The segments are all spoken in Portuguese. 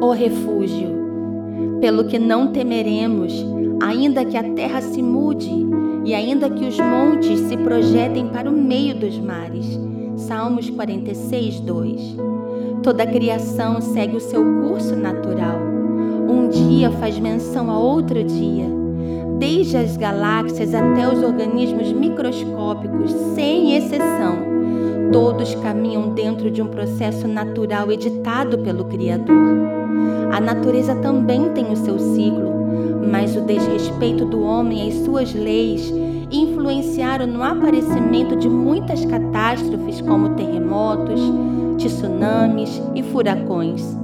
Senhor refúgio, pelo que não temeremos, ainda que a terra se mude e ainda que os montes se projetem para o meio dos mares. Salmos 46, 2. Toda a criação segue o seu curso natural. Um dia faz menção a outro dia. Desde as galáxias até os organismos microscópicos, sem exceção, todos caminham dentro de um processo natural editado pelo Criador. A natureza também tem o seu ciclo, mas o desrespeito do homem às suas leis influenciaram no aparecimento de muitas catástrofes, como terremotos, tsunamis e furacões.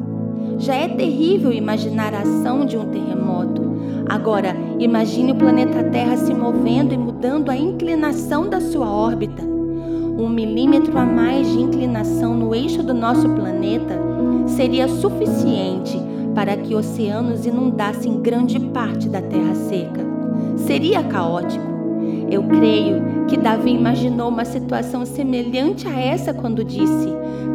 Já é terrível imaginar a ação de um terremoto. Agora, imagine o planeta Terra se movendo e mudando a inclinação da sua órbita. Um milímetro a mais de inclinação no eixo do nosso planeta seria suficiente para que oceanos inundassem grande parte da terra seca. Seria caótico. Eu creio que Davi imaginou uma situação semelhante a essa quando disse: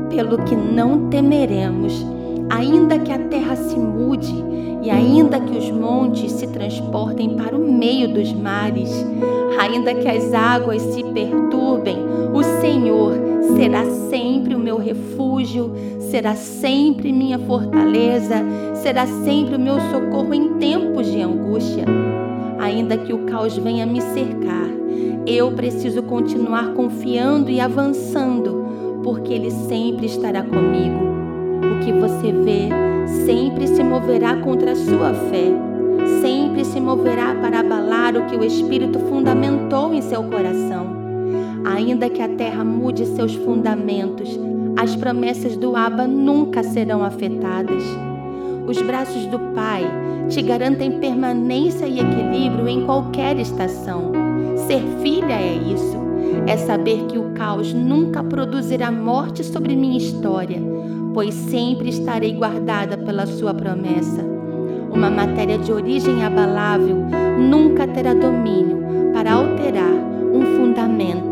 Pelo que não temeremos, ainda que a terra se mude e ainda que os montes se transportem para o meio dos mares, ainda que as águas se perturbem, o Senhor será sempre o meu refúgio, será sempre minha fortaleza, será sempre o meu socorro em tempos de angústia. Ainda que o caos venha me cercar, eu preciso continuar confiando e avançando, porque Ele sempre estará comigo. Que você vê sempre se moverá contra a sua fé, sempre se moverá para abalar o que o Espírito fundamentou em seu coração. Ainda que a terra mude seus fundamentos, as promessas do Abba nunca serão afetadas. Os braços do Pai te garantem permanência e equilíbrio em qualquer estação. Ser filha é isso. É saber que o caos nunca produzirá morte sobre minha história, pois sempre estarei guardada pela sua promessa. Uma matéria de origem abalável nunca terá domínio para alterar um fundamento